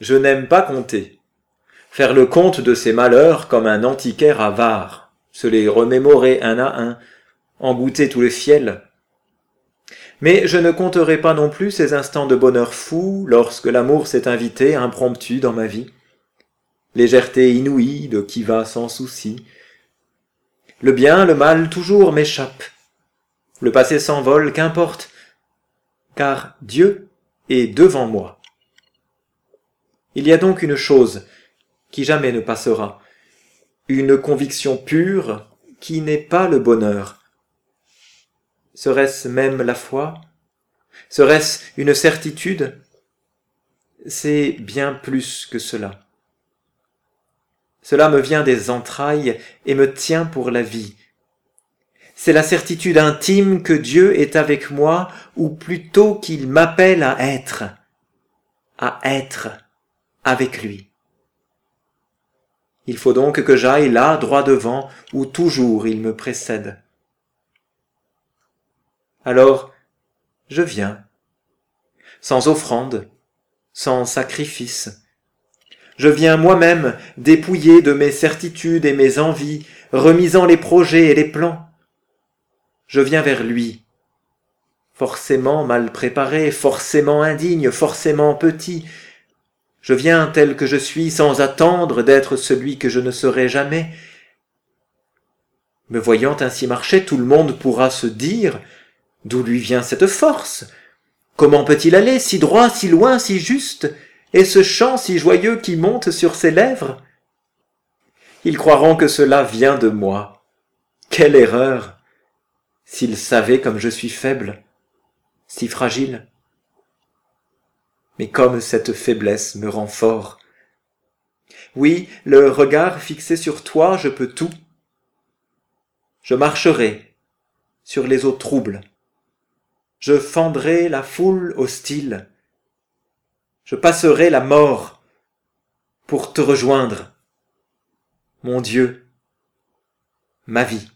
Je n'aime pas compter. Faire le compte de ses malheurs comme un antiquaire avare, se les remémorer un à un, en goûter tous les fiels. Mais je ne compterai pas non plus ces instants de bonheur fou lorsque l'amour s'est invité impromptu dans ma vie. Légèreté inouïe de qui va sans souci. Le bien, le mal toujours m'échappe. Le passé s'envole, qu'importe, car Dieu est devant moi. Il y a donc une chose qui jamais ne passera, une conviction pure qui n'est pas le bonheur. Serait-ce même la foi? Serait-ce une certitude? C'est bien plus que cela. Cela me vient des entrailles et me tient pour la vie. C'est la certitude intime que Dieu est avec moi, ou plutôt qu'il m'appelle à être, à être avec lui. Il faut donc que j'aille là, droit devant, où toujours il me précède. Alors, je viens, sans offrande, sans sacrifice. Je viens moi-même dépouillé de mes certitudes et mes envies, remisant les projets et les plans. Je viens vers lui, forcément mal préparé, forcément indigne, forcément petit, je viens tel que je suis sans attendre d'être celui que je ne serai jamais. Me voyant ainsi marcher, tout le monde pourra se dire d'où lui vient cette force? Comment peut-il aller si droit, si loin, si juste, et ce chant si joyeux qui monte sur ses lèvres? Ils croiront que cela vient de moi. Quelle erreur S'ils savaient comme je suis faible, si fragile mais comme cette faiblesse me rend fort. Oui, le regard fixé sur toi, je peux tout. Je marcherai sur les eaux troubles. Je fendrai la foule hostile. Je passerai la mort pour te rejoindre. Mon Dieu, ma vie.